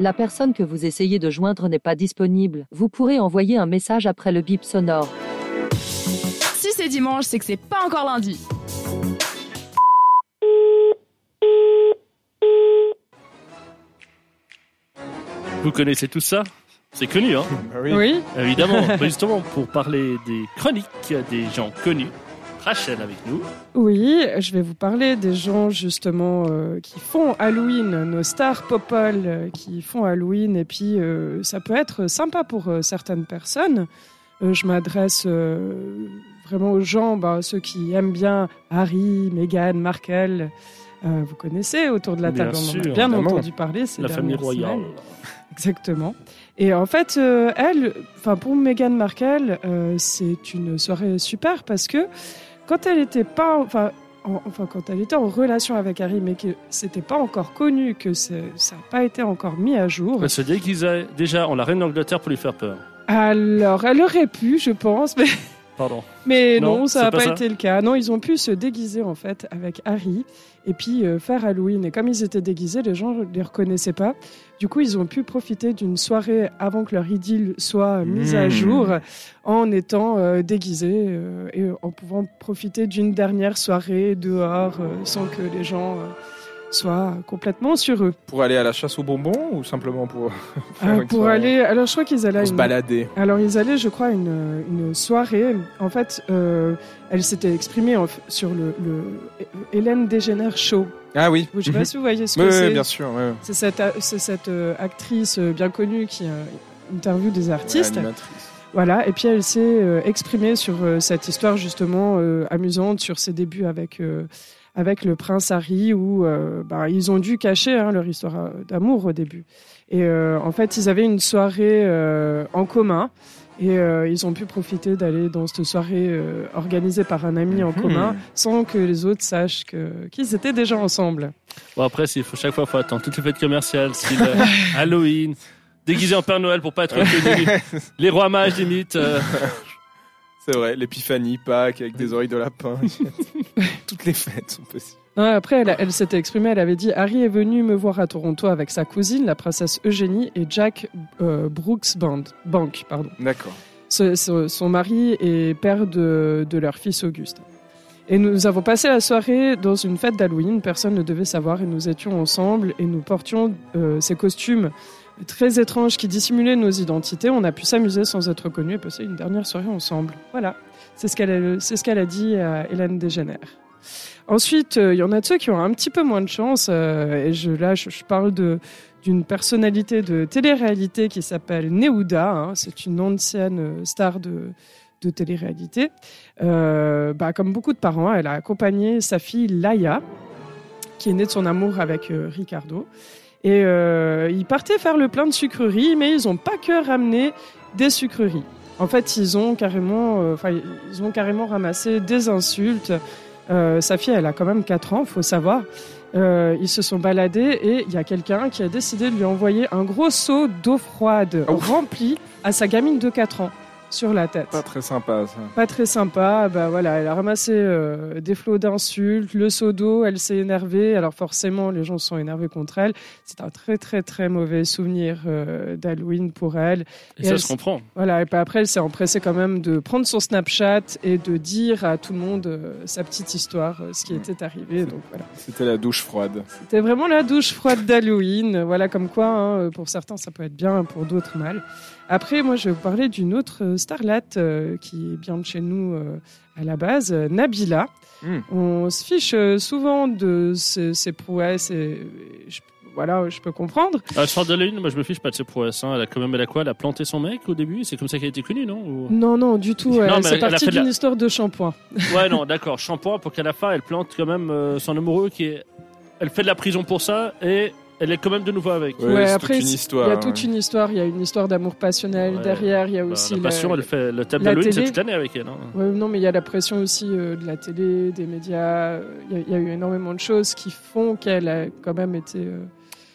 La personne que vous essayez de joindre n'est pas disponible. Vous pourrez envoyer un message après le bip sonore. Si c'est dimanche, c'est que c'est pas encore lundi. Vous connaissez tout ça? C'est connu, hein? Bah oui. Évidemment. Mais justement, pour parler des chroniques des gens connus, Rachel avec nous. Oui, je vais vous parler des gens justement euh, qui font Halloween, nos stars popol euh, qui font Halloween, et puis euh, ça peut être sympa pour certaines personnes. Je m'adresse vraiment aux gens, bah, ceux qui aiment bien Harry, Meghan, Markle. Vous connaissez autour de la Bien table, on en a sûr, bien évidemment. entendu parler. ces La famille royale. semaines. Exactement. Et en fait, euh, elle, enfin pour Meghan Markle, euh, c'est une soirée super parce que quand elle était pas, enfin, en- enfin quand elle était en relation avec Harry, mais que c'était pas encore connu, que ça n'a pas été encore mis à jour. Elle se déguisait déjà en la reine d'Angleterre pour lui faire peur. Alors, elle aurait pu, je pense, mais Pardon. mais Non, non, ça n'a pas été le cas. Non, ils ont pu se déguiser en fait avec Harry et puis euh, faire Halloween. Et comme ils étaient déguisés, les gens ne les reconnaissaient pas. Du coup, ils ont pu profiter d'une soirée avant que leur idylle soit mise à Mmh. jour en étant euh, déguisés euh, et en pouvant profiter d'une dernière soirée dehors sans que les gens euh, soient complètement sur eux. Pour aller à la chasse aux bonbons ou simplement pour, faire Euh, pour soirée aller, alors je crois qu'ils allaient pour se une- balader Alors ils allaient, je crois, à une, une soirée. En fait, euh, elle s'était exprimée sur le, le Hélène Dégénère Show. Ah oui. Je sais pas si vous voyez ce Oui, que oui, c'est. bien sûr. C'est cette, c'est cette euh, actrice euh, bien connue qui euh, interviewe des artistes. Ouais. Voilà, et puis elle s'est euh, exprimée sur euh, cette histoire justement euh, amusante, sur ses débuts avec, euh, avec le prince Harry, où euh, bah, ils ont dû cacher hein, leur histoire euh, d'amour au début. Et euh, en fait, ils avaient une soirée euh, en commun, et euh, ils ont pu profiter d'aller dans cette soirée euh, organisée par un ami en Mhm. commun, sans que les autres sachent qu'ils étaient déjà ensemble. Bon, après, faut, chaque fois, il faut attendre toutes les fêtes commerciales, style Halloween, déguisé en Père Noël pour pas être reconnu, les rois mages, limite. euh, C'est vrai, l'épiphanie, Pâques avec des oreilles de lapin. Toutes les fêtes sont possibles. Après, elle, elle s'était exprimée, elle avait dit Harry est venu me voir à Toronto avec sa cousine, la princesse Eugénie, et Jack euh, Brooks Band, Bank. Pardon. D'accord. Ce- ce- son mari est père de, de leur fils Auguste. Et nous avons passé la soirée dans une fête d'Halloween, personne ne devait savoir, et nous étions ensemble et nous portions euh, ces costumes très étranges qui dissimulaient nos identités. On a pu s'amuser sans être connus et passer une dernière soirée ensemble. Voilà, c'est ce qu'elle a, dit à Hélène Dégénère. Ensuite, euh, il y en a de ceux qui ont un petit peu moins de chance, euh, et je, là, je, parle d'une personnalité de télé-réalité qui s'appelle Neouda. hein. c'est une ancienne euh, star de, télé-réalité. Bah, comme beaucoup de parents, elle a accompagné sa fille Laïa, qui est née de son amour avec Ricardo. Et euh, ils partaient faire le plein de sucreries, mais ils n'ont pas que ramené des sucreries. En fait, ils ont carrément, euh, ils ont carrément ramassé des insultes. Euh, sa fille, elle a quand même 4 ans, faut savoir. Euh, ils se sont baladés et il y a quelqu'un qui a décidé de lui envoyer un gros seau d'eau froide Oh. rempli à sa gamine de 4 ans sur la tête. Pas très sympa ça. Pas très sympa. Bah voilà, elle a ramassé euh, des flots d'insultes, le seau d'eau, elle s'est énervée. Alors forcément, les gens se sont énervés contre elle. C'est un très très très mauvais souvenir euh, d'Halloween pour elle. et Et ça elle se comprend. Voilà, et puis après, elle s'est empressée quand même de prendre son Snapchat et de dire à tout le monde euh, sa petite histoire, euh, ce qui était arrivé. Donc voilà. C'était la douche froide. C'était vraiment la douche froide d'Halloween. Voilà, comme quoi, hein, pour certains, ça peut être bien, pour d'autres, mal. Après, moi, je vais vous parler d'une autre euh, starlette euh, qui est bien de chez nous euh, à la base, euh, Nabila. Mm. On se fiche euh, souvent de ses, ses prouesses et, et je, voilà, je peux comprendre. À la soirée d'Halloween, moi, je me fiche pas de ses prouesses. hein. Elle a quand même, elle a quoi? Elle a planté son mec au début C'est comme ça qu'elle a été connue, non? Ou- Non, non, du tout. Euh, C'est parti de la- d'une histoire de shampoing. Ouais, non, d'accord. Shampoing pour qu'à la fin, elle plante quand même euh, son amoureux qui est. Elle fait de la prison pour ça et elle est quand même de nouveau avec. Ouais, Ouais, c'est après, toute une histoire. Il y a toute une histoire, il y a une histoire d'amour passionnel Ouais. derrière, il y a Bah, aussi la passion, la- elle fait le thème la c'est toute l'année avec elle. hein. Ouais, non, mais il y a la pression aussi euh, de la télé, des médias. Il y, a- il y a eu énormément de choses qui font qu'elle a quand même été euh,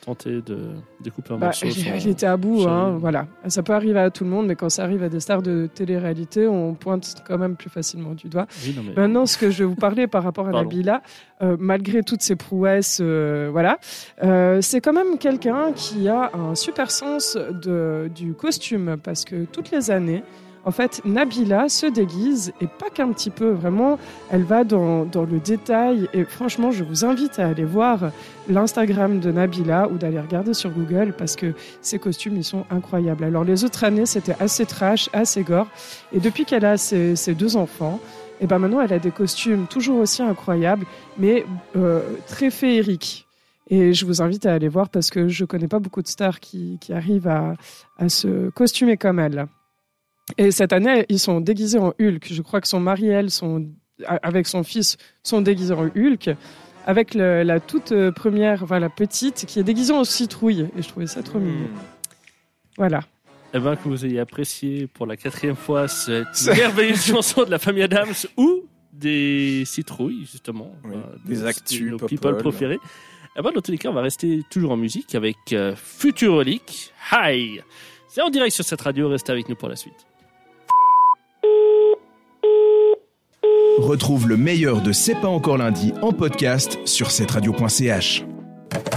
tenté de découper un Bah, morceau. était à bout, hein, voilà. Ça peut arriver à tout le monde, mais quand ça arrive à des stars de télé-réalité, on pointe quand même plus facilement du doigt. Oui, non, mais- Maintenant, ce que je vais vous parler par rapport à. Nabila, euh, malgré toutes ses prouesses, euh, voilà, euh, c'est quand même quelqu'un qui a un super sens de, du costume, parce que toutes les années, en fait, Nabila se déguise, et pas qu'un petit peu, vraiment, elle va dans, le détail, et franchement, je vous invite à aller voir l'Instagram de Nabila ou d'aller regarder sur Google, parce que ses costumes, ils sont incroyables. Alors, les autres années, c'était assez trash, assez gore, et depuis qu'elle a ses, deux enfants, et ben maintenant, elle a des costumes toujours aussi incroyables, mais euh, très féeriques. Et je vous invite à aller voir parce que je connais pas beaucoup de stars qui, arrivent à se costumer comme elle. Et cette année, ils sont déguisés en Hulk. Je crois que son mari et elle sont, avec son fils, sont déguisés en Hulk. Avec le- la toute euh, première, enfin la petite, qui est déguisée en citrouille. Et je trouvais ça trop mignon. Hmm. Voilà. Eh ben, que vous ayez apprécié pour la quatrième fois cette merveilleuse chanson de la famille Adams ou des citrouilles, justement. Oui, euh, des actus Nos people préférés. Eh ben, dans tous les cas, on va rester toujours en musique avec euh, Futurolic High. C'est en direct sur cette radio, restez avec nous pour la suite. Retrouve le meilleur de C'est pas encore lundi en podcast sur cette radio.ch.